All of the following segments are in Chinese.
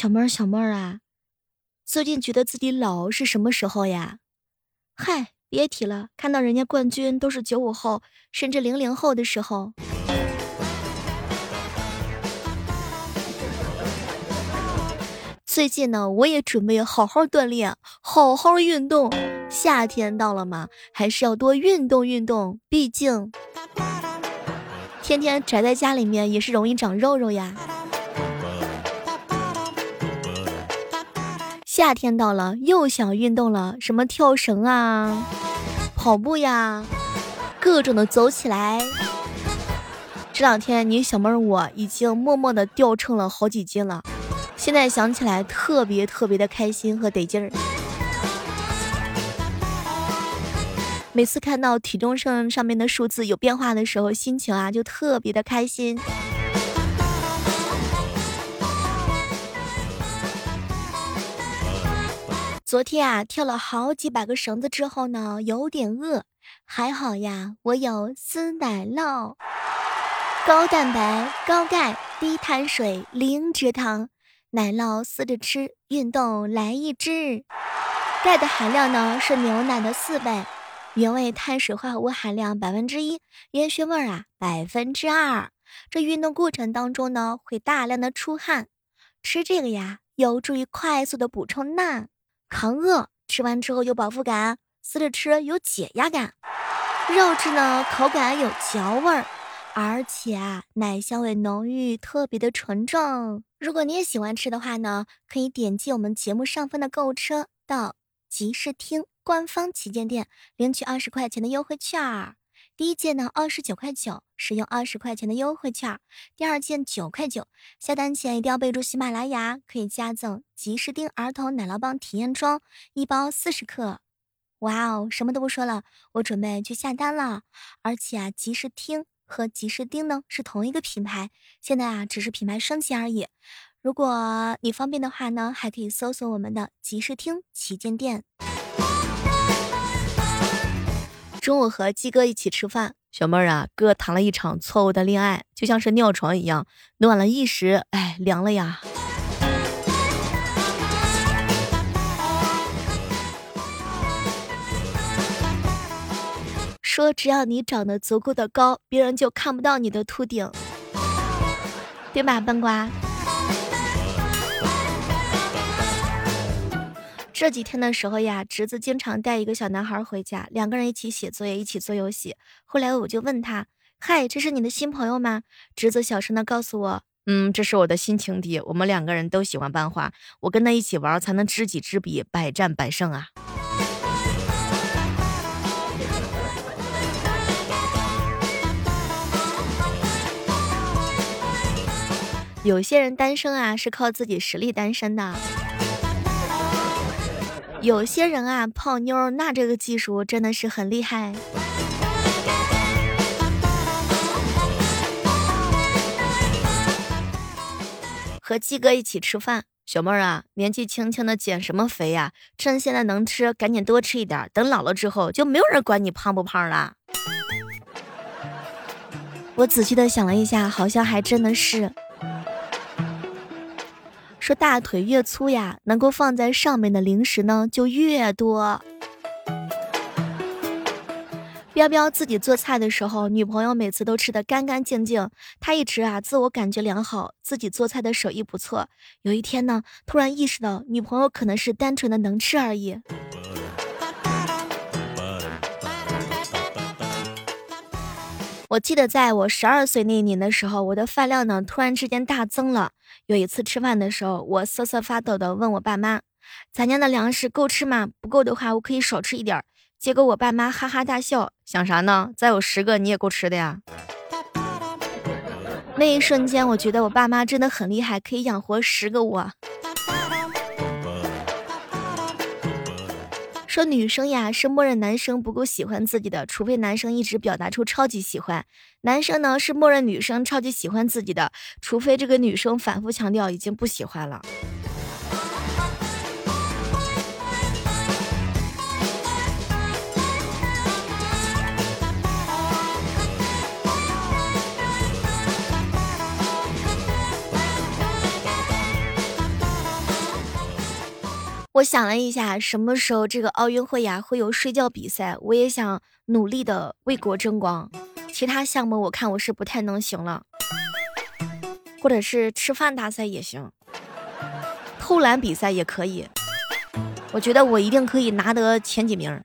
小妹儿，小妹儿啊，最近觉得自己老是什么时候呀？嗨，别提了，看到人家冠军都是九五后，甚至零零后的时候。最近呢，我也准备好好锻炼，好好运动。夏天到了嘛，还是要多运动运动，毕竟天天宅在家里面也是容易长肉肉呀。夏天到了，又想运动了，什么跳绳啊、跑步呀，各种的走起来。这两天你小妹儿我已经默默的掉秤了好几斤了。现在想起来特别特别的开心和得劲儿。每次看到体重秤上面的数字有变化的时候，心情啊就特别的开心。昨天啊跳了好几百个绳子之后呢，有点饿，还好呀，我有丝奶酪，高蛋白、高钙、低碳水、零脂糖。奶酪撕着吃，运动来一支。钙的含量呢是牛奶的四倍，原味碳水化合物含量百分之一，烟熏味啊百分之二。这运动过程当中呢会大量的出汗，吃这个呀有助于快速的补充钠，抗饿。吃完之后有饱腹感，撕着吃有解压感。肉质呢口感有嚼味儿。而且啊，奶香味浓郁，特别的纯正。如果你也喜欢吃的话呢，可以点击我们节目上方的购物车，到集市厅官方旗舰店领取二十块钱的优惠券儿。第一件呢二十九块九，使用二十块钱的优惠券；第二件九块九，下单前一定要备注喜马拉雅，可以加赠吉士丁儿童奶酪棒体验装一包四十克。哇哦，什么都不说了，我准备去下单了。而且啊，集市厅。和吉士丁呢是同一个品牌，现在啊只是品牌升级而已。如果你方便的话呢，还可以搜索我们的吉士厅旗舰店。中午和鸡哥一起吃饭，小妹儿啊，哥谈了一场错误的恋爱，就像是尿床一样，暖了一时，哎，凉了呀。说只要你长得足够的高，别人就看不到你的秃顶，对吧，笨瓜？这几天的时候呀，侄子经常带一个小男孩回家，两个人一起写作业，一起做游戏。后来我就问他：“嗨，这是你的新朋友吗？”侄子小声的告诉我：“嗯，这是我的新情敌，我们两个人都喜欢班花，我跟他一起玩才能知己知彼，百战百胜啊。”有些人单身啊，是靠自己实力单身的；有些人啊，泡妞那这个技术真的是很厉害。和鸡哥一起吃饭，小妹儿啊，年纪轻轻的减什么肥呀？趁现在能吃，赶紧多吃一点，等老了之后就没有人管你胖不胖了。我仔细的想了一下，好像还真的是。说大腿越粗呀，能够放在上面的零食呢就越多。彪彪自己做菜的时候，女朋友每次都吃的干干净净，他一直啊自我感觉良好，自己做菜的手艺不错。有一天呢，突然意识到女朋友可能是单纯的能吃而已。我记得在我十二岁那一年的时候，我的饭量呢突然之间大增了。有一次吃饭的时候，我瑟瑟发抖的问我爸妈：“咱家的粮食够吃吗？不够的话，我可以少吃一点。”结果我爸妈哈哈大笑：“想啥呢？再有十个你也够吃的呀！”那一瞬间，我觉得我爸妈真的很厉害，可以养活十个我。说女生呀是默认男生不够喜欢自己的，除非男生一直表达出超级喜欢；男生呢是默认女生超级喜欢自己的，除非这个女生反复强调已经不喜欢了。我想了一下，什么时候这个奥运会呀会有睡觉比赛？我也想努力的为国争光。其他项目我看我是不太能行了，或者是吃饭大赛也行，偷懒比赛也可以。我觉得我一定可以拿得前几名。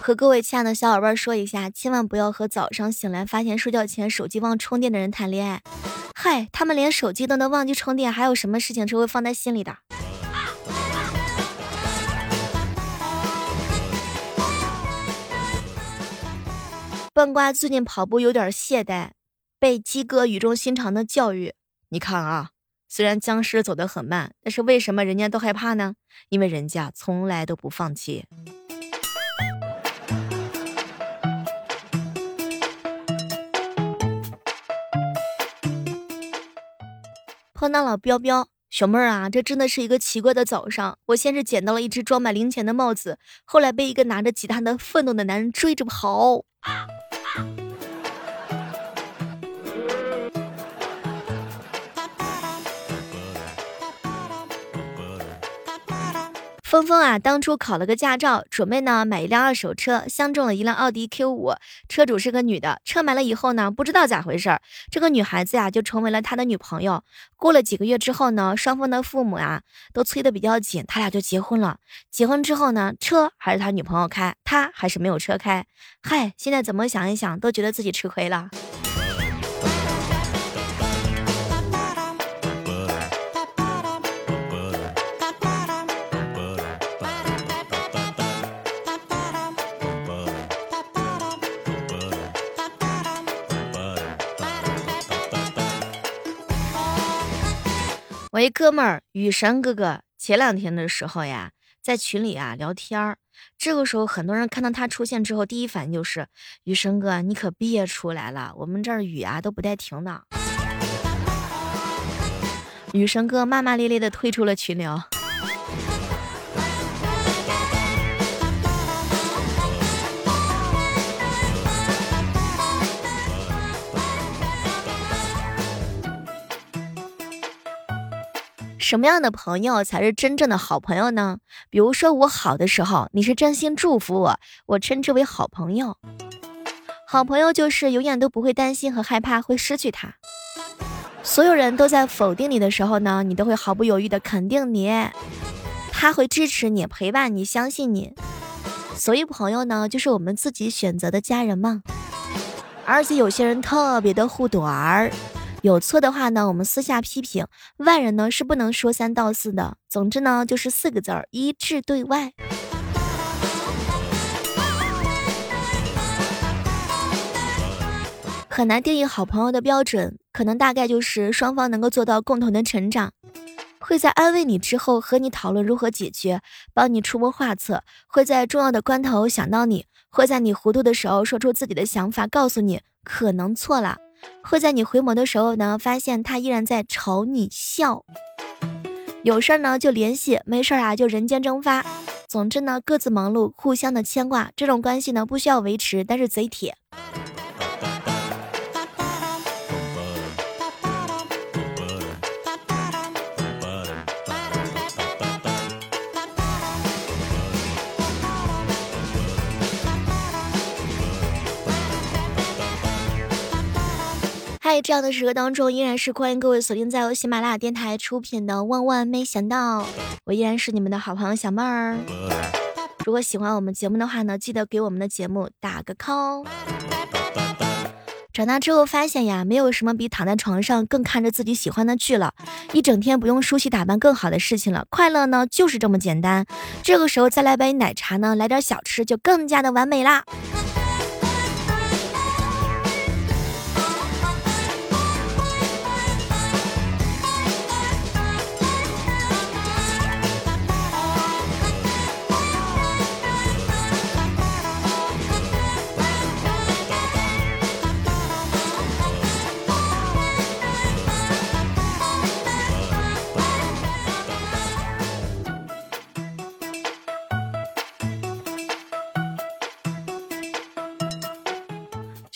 和各位亲爱的小伙伴说一下，千万不要和早上醒来发现睡觉前手机忘充电的人谈恋爱。嗨，他们连手机都能忘记充电，还有什么事情是会放在心里的？笨瓜最近跑步有点懈怠，被鸡哥语重心长的教育：“你看啊，虽然僵尸走得很慢，但是为什么人家都害怕呢？因为人家从来都不放弃。”碰到老彪彪，小妹儿啊，这真的是一个奇怪的早上。我先是捡到了一只装满零钱的帽子，后来被一个拿着吉他的愤怒的男人追着跑。峰峰啊，当初考了个驾照，准备呢买一辆二手车，相中了一辆奥迪 Q 五，车主是个女的。车买了以后呢，不知道咋回事儿，这个女孩子呀就成为了他的女朋友。过了几个月之后呢，双方的父母啊都催得比较紧，他俩就结婚了。结婚之后呢，车还是他女朋友开，他还是没有车开。嗨，现在怎么想一想，都觉得自己吃亏了。一哥们儿雨神哥哥，前两天的时候呀，在群里啊聊天儿，这个时候很多人看到他出现之后，第一反应就是雨神哥，你可别出来了，我们这儿雨啊都不带停的。雨神哥骂骂咧咧的退出了群聊。什么样的朋友才是真正的好朋友呢？比如说我好的时候，你是真心祝福我，我称之为好朋友。好朋友就是永远都不会担心和害怕会失去他。所有人都在否定你的时候呢，你都会毫不犹豫的肯定你。他会支持你，陪伴你，相信你。所以朋友呢，就是我们自己选择的家人嘛。而且有些人特别的护短儿。有错的话呢，我们私下批评；外人呢是不能说三道四的。总之呢，就是四个字儿：一致对外。很难定义好朋友的标准，可能大概就是双方能够做到共同的成长，会在安慰你之后和你讨论如何解决，帮你出谋划策，会在重要的关头想到你，会在你糊涂的时候说出自己的想法，告诉你可能错了。会在你回眸的时候呢，发现他依然在朝你笑。有事儿呢就联系，没事儿啊就人间蒸发。总之呢，各自忙碌，互相的牵挂，这种关系呢不需要维持，但是贼铁。在这样的时刻当中，依然是欢迎各位锁定在由喜马拉雅电台出品的《万万没想到》，我依然是你们的好朋友小妹儿。如果喜欢我们节目的话呢，记得给我们的节目打个 call。长大之后发现呀，没有什么比躺在床上更看着自己喜欢的剧了，一整天不用梳洗打扮更好的事情了。快乐呢，就是这么简单。这个时候再来杯奶茶呢，来点小吃就更加的完美啦。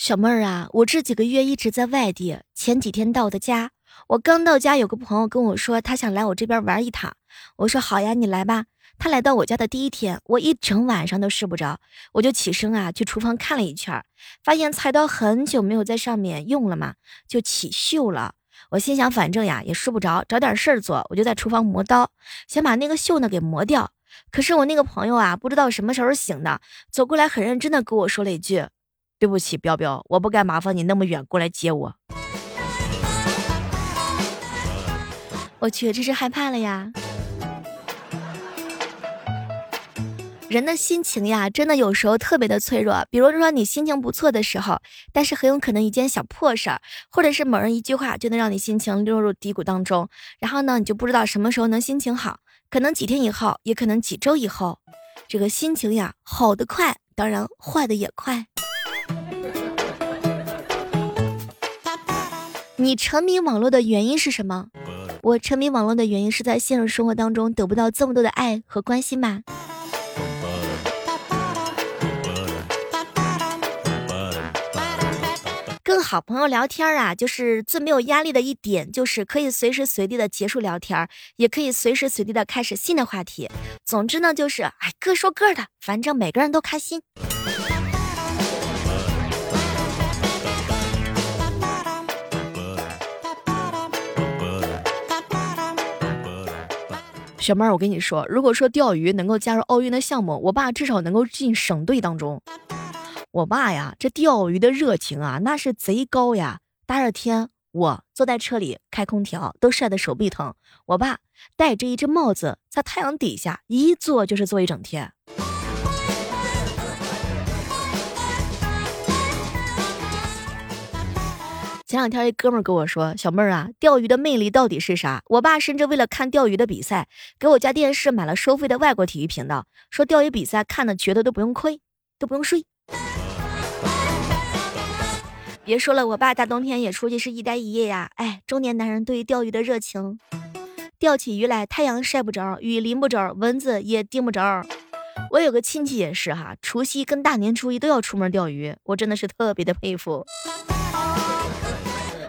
小妹儿啊，我这几个月一直在外地，前几天到的家，我刚到家，有个朋友跟我说他想来我这边玩一趟，我说好呀，你来吧。他来到我家的第一天，我一整晚上都睡不着，我就起身啊去厨房看了一圈，发现菜刀很久没有在上面用了嘛，就起锈了。我心想，反正呀也睡不着，找点事儿做，我就在厨房磨刀，想把那个锈呢给磨掉。可是我那个朋友啊，不知道什么时候醒的，走过来很认真的跟我说了一句：“对不起，彪彪，我不该麻烦你那么远过来接我。”我去，这是害怕了呀。人的心情呀，真的有时候特别的脆弱。比如说你心情不错的时候，但是很有可能一件小破事儿，或者是某人一句话，就能让你心情落入低谷当中。然后呢，你就不知道什么时候能心情好，可能几天以后，也可能几周以后。这个心情呀，好的快，当然坏的也快。你沉迷网络的原因是什么？我沉迷网络的原因是在现实生活当中得不到这么多的爱和关心吧。跟好朋友聊天啊，就是最没有压力的一点，就是可以随时随地的结束聊天，也可以随时随地的开始新的话题。总之呢，就是哎，各说各的，反正每个人都开心。小妹儿，我跟你说，如果说钓鱼能够加入奥运的项目，我爸至少能够进省队当中。我爸呀，这钓鱼的热情啊，那是贼高呀！大热天，我坐在车里开空调，都晒得手臂疼。我爸戴着一只帽子，在太阳底下一坐就是坐一整天。前两天一哥们跟我说：“小妹儿啊，钓鱼的魅力到底是啥？”我爸甚至为了看钓鱼的比赛，给我家电视买了收费的外国体育频道，说钓鱼比赛看的觉得都不用亏，都不用睡。别说了，我爸大冬天也出去是一待一夜呀。哎，中年男人对于钓鱼的热情，钓起鱼来太阳晒不着，雨淋不着，蚊子也叮不着。我有个亲戚也是哈，除夕跟大年初一都要出门钓鱼，我真的是特别的佩服。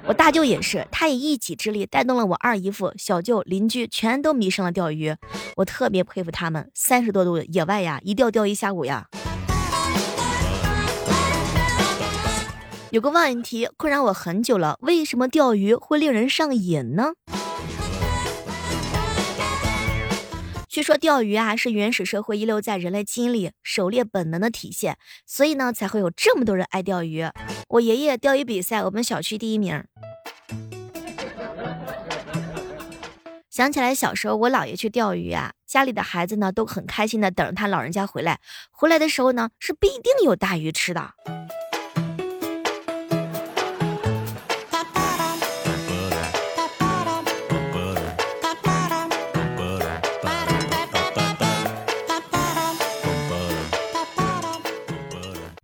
我大舅也是，他以一己之力带动了我二姨夫、小舅、邻居，全都迷上了钓鱼。我特别佩服他们，三十多度野外呀，一钓钓一下午呀。有个问题困扰我很久了，为什么钓鱼会令人上瘾呢？据说钓鱼啊是原始社会遗留在人类基因里狩猎本能的体现，所以呢才会有这么多人爱钓鱼。我爷爷钓鱼比赛，我们小区第一名。想起来小时候我姥爷去钓鱼啊，家里的孩子呢都很开心的等着他老人家回来，回来的时候呢是必定有大鱼吃的。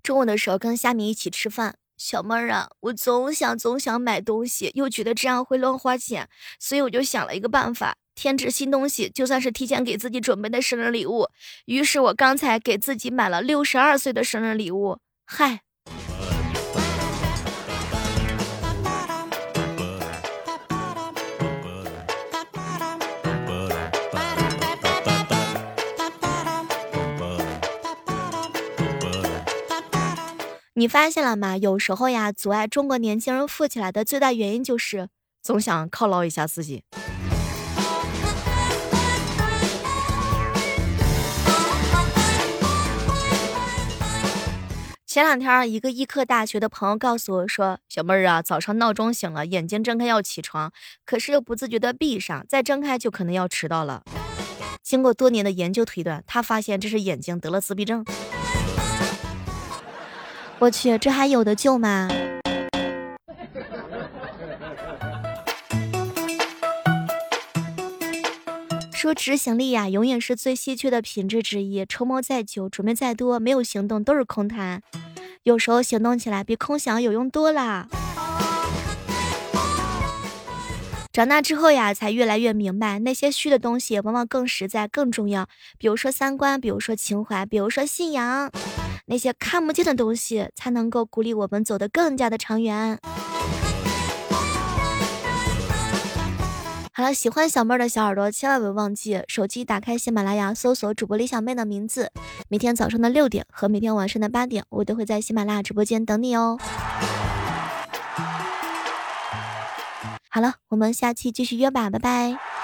中午的时候跟虾米一起吃饭，小妹儿啊，我总想总想买东西，又觉得这样会乱花钱，所以我就想了一个办法，添置新东西，就算是提前给自己准备的生日礼物。于是我刚才给自己买了六十二岁的生日礼物，嗨。你发现了吗？有时候呀，阻碍中国年轻人富起来的最大原因就是总想犒劳一下自己。前两天，一个医科大学的朋友告诉我说：“小妹儿啊，早上闹钟醒了，眼睛睁开要起床，可是又不自觉的闭上，再睁开就可能要迟到了。”经过多年的研究推断，他发现这是眼睛得了自闭症。我去，这还有的救吗？说执行力呀，永远是最稀缺的品质之一。筹谋再久，准备再多，没有行动都是空谈。有时候行动起来比空想有用多了。长大之后呀才越来越明白那些虚的东西往往更实在更重要。比如说三观比如说情怀比如说信仰那些看不见的东西才能够鼓励我们走得更加的长远。好了喜欢小妹儿的小耳朵千万别忘记手机打开喜马拉雅搜索主播李小妹的名字每天早上的六点和每天晚上的八点我都会在喜马拉雅直播间等你哦。好了我们下期继续约吧拜拜。